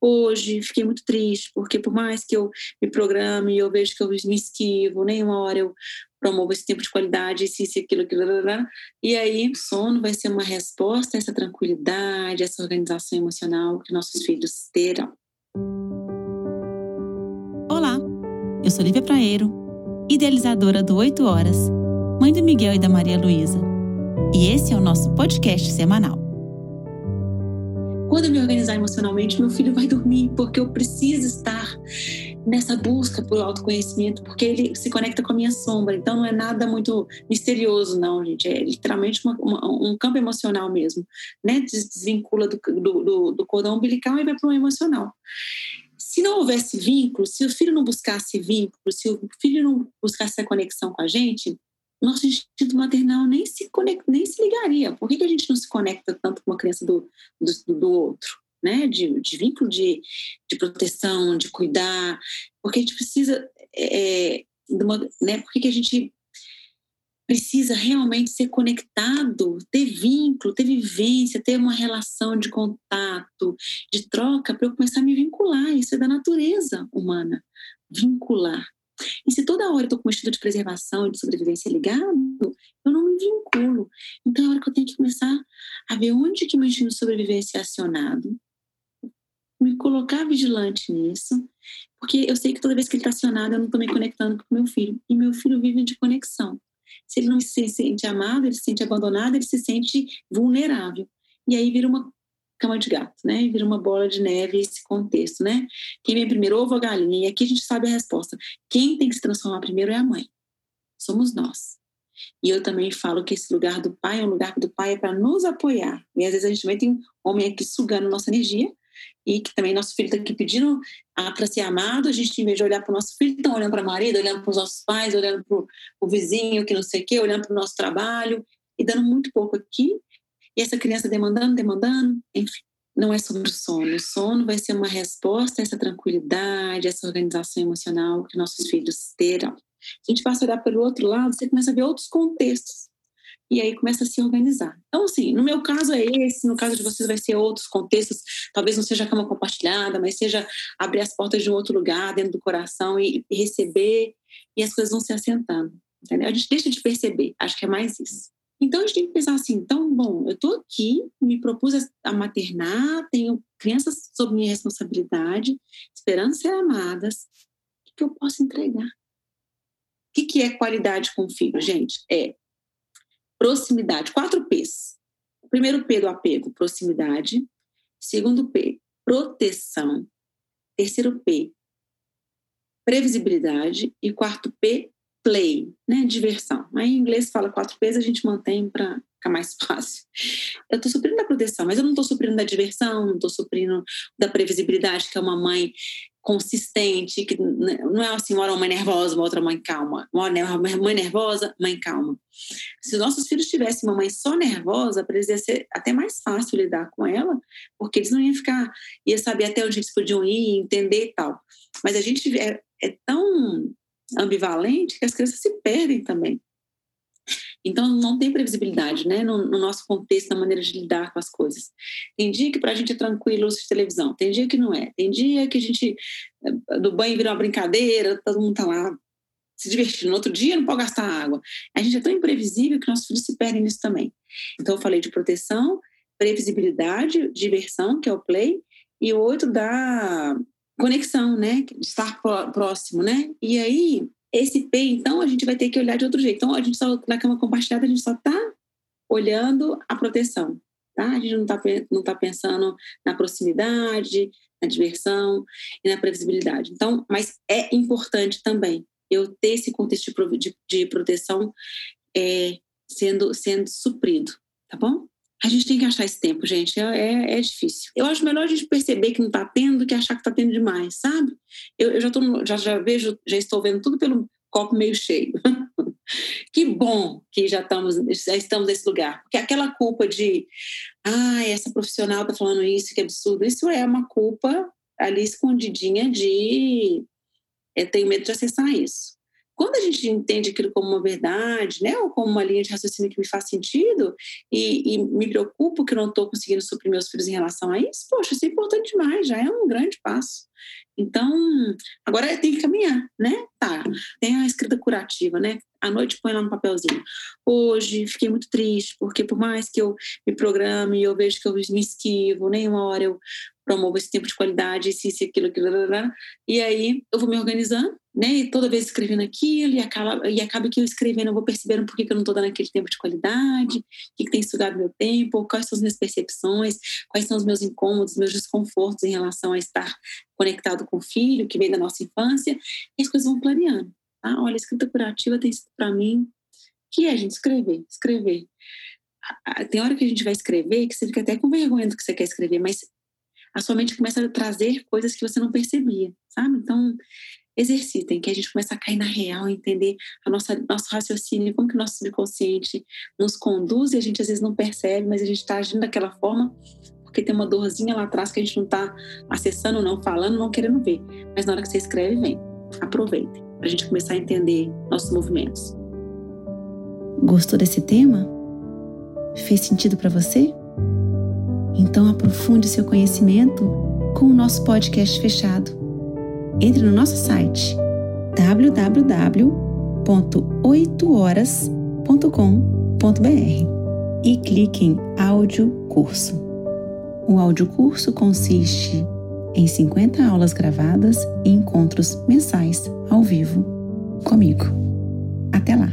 Hoje fiquei muito triste, porque por mais que eu me programe, eu vejo que eu me esquivo, nenhuma hora eu promovo esse tempo de qualidade, isso, isso, aquilo, aquilo, aquilo. E aí, o sono vai ser uma resposta a essa tranquilidade, essa organização emocional que nossos filhos terão. Olá, eu sou Lívia Praeiro, idealizadora do 8 Horas, mãe do Miguel e da Maria Luísa. E esse é o nosso podcast semanal. Organizar emocionalmente, meu filho vai dormir, porque eu preciso estar nessa busca por autoconhecimento, porque ele se conecta com a minha sombra. Então não é nada muito misterioso, não, gente. É literalmente uma, uma, um campo emocional mesmo, né? Desvincula do, do, do cordão umbilical e vai para o emocional. Se não houvesse vínculo, se o filho não buscasse vínculo, se o filho não buscasse a conexão com a gente, nosso instinto maternal nem se, conecta, nem se ligaria. Por que, que a gente não se conecta tanto com uma criança do, do, do outro? Né? De, de vínculo de, de proteção, de cuidar. Porque a gente precisa. É, de uma, né? Por que, que a gente precisa realmente ser conectado, ter vínculo, ter vivência, ter uma relação de contato, de troca, para eu começar a me vincular. Isso é da natureza humana. Vincular. E se toda hora eu estou com o instinto de preservação e de sobrevivência ligado, eu não me vinculo. Então é hora que eu tenho que começar a ver onde que meu instinto de sobrevivência é acionado, me colocar vigilante nisso, porque eu sei que toda vez que ele está acionado, eu não estou me conectando com meu filho. E meu filho vive de conexão. Se ele não se sente amado, ele se sente abandonado, ele se sente vulnerável. E aí vira uma cama de gato, né? Vira uma bola de neve esse contexto, né? Quem vem primeiro, ovo ou galinha? E aqui a gente sabe a resposta. Quem tem que se transformar primeiro é a mãe. Somos nós. E eu também falo que esse lugar do pai é um lugar do pai é para nos apoiar. E às vezes a gente também tem homem aqui sugando nossa energia e que também nosso filho está aqui pedindo para ser amado. A gente, em vez de olhar para o nosso filho, estão olhando para a marido, olhando para os nossos pais, olhando para o vizinho que não sei o quê, olhando para o nosso trabalho e dando muito pouco aqui e essa criança demandando, demandando, enfim. Não é sobre o sono. O sono vai ser uma resposta a essa tranquilidade, essa organização emocional que nossos filhos terão. A gente passa a olhar pelo outro lado, você começa a ver outros contextos. E aí começa a se organizar. Então, assim, no meu caso é esse, no caso de vocês vai ser outros contextos. Talvez não seja cama compartilhada, mas seja abrir as portas de um outro lugar, dentro do coração e receber, e as coisas vão se assentando. Entendeu? A gente deixa de perceber. Acho que é mais isso. Então a gente tem que pensar assim, então, bom, eu estou aqui, me propus a maternar, tenho crianças sob minha responsabilidade, esperando ser amadas. O que, eu posso entregar? O que, que é qualidade com o filho, gente? É proximidade, quatro P's. O primeiro P do apego, proximidade. Segundo P, proteção. Terceiro P, previsibilidade. E quarto P, play, né? Diversão. Aí em inglês fala quatro P's, a gente mantém para ficar mais fácil. Eu estou suprindo da proteção, mas eu não estou suprindo da diversão, não estou suprindo da previsibilidade, que é uma mãe consistente, que não é assim, uma mãe nervosa, uma outra mãe calma. Uma mãe nervosa, mãe calma. Se os nossos filhos tivessem uma mãe só nervosa, para eles ia ser até mais fácil lidar com ela, porque eles não iam ficar, ia saber até onde eles podiam ir, entender e tal. Mas a gente é, é tão ambivalente que as crianças se perdem também. Então, não tem previsibilidade, né? No, no, nosso contexto, na maneira de lidar com as coisas. Tem dia que para a gente é tranquilo assistir televisão, tem dia que não é. Tem dia que a gente, eh, do banho vira uma brincadeira, todo mundo está lá se divertindo. No outro dia não pode gastar água. A gente é tão imprevisível que nossos filhos se perdem nisso também. Então, eu falei de proteção, previsibilidade, diversão, que é o play, e o outro da conexão, né? Estar próximo, né? E aí, esse P, então, a gente vai ter que olhar de outro jeito. Então, a gente só, na cama compartilhada, a gente só está olhando a proteção, tá? A gente não está não tá pensando na proximidade, na diversão e na previsibilidade. Então, mas é importante também eu ter esse contexto de, de, de proteção é, sendo, sendo suprido, tá bom? A gente tem que achar esse tempo, gente. É, é, é difícil. Eu acho melhor a gente perceber que não está tendo do que achar que está tendo demais, sabe? Eu, eu já, tô, já, já vejo, já estou vendo tudo pelo copo meio cheio. que bom que já estamos, já estamos nesse lugar. Porque aquela culpa de, ah, essa profissional está falando isso, que absurdo, isso é uma culpa ali escondidinha de eu tenho medo de acessar isso. Quando a gente entende aquilo como uma verdade, né, ou como uma linha de raciocínio que me faz sentido, e, e me preocupo que não estou conseguindo suprir meus filhos em relação a isso, poxa, isso é importante demais, já é um grande passo. Então, agora tem que caminhar, né? Tá, tem a escrita curativa, né? À noite põe lá no papelzinho. Hoje fiquei muito triste, porque por mais que eu me programe, eu vejo que eu me esquivo, nenhuma hora eu promovo esse tempo de qualidade, isso, isso, aquilo, aquilo, e aí eu vou me organizando, né? E toda vez escrevendo aquilo, e acaba, e acaba que eu escrevendo, eu vou percebendo por que, que eu não estou dando aquele tempo de qualidade, o que, que tem sugado meu tempo, quais são as minhas percepções, quais são os meus incômodos, meus desconfortos em relação a estar conectado com o filho, que vem da nossa infância, e as coisas vão clareando. Tá? Olha, a escrita curativa tem sido para mim que é, gente, escrever, escrever. Tem hora que a gente vai escrever que você fica até com vergonha do que você quer escrever, mas a sua mente começa a trazer coisas que você não percebia, sabe? Então, exercitem, que a gente começa a cair na real, entender a nossa nosso raciocínio, como que o nosso subconsciente nos conduz e a gente às vezes não percebe, mas a gente está agindo daquela forma porque tem uma dorzinha lá atrás que a gente não está acessando, não falando, não querendo ver. Mas na hora que você escreve, vem. Aproveitem, para a gente começar a entender nossos movimentos. Gostou desse tema? Fez sentido para você? Então aprofunde seu conhecimento com o nosso podcast fechado. Entre no nosso site www.8horas.com.br e clique em áudio curso. O áudio curso consiste em 50 aulas gravadas e encontros mensais ao vivo comigo. Até lá!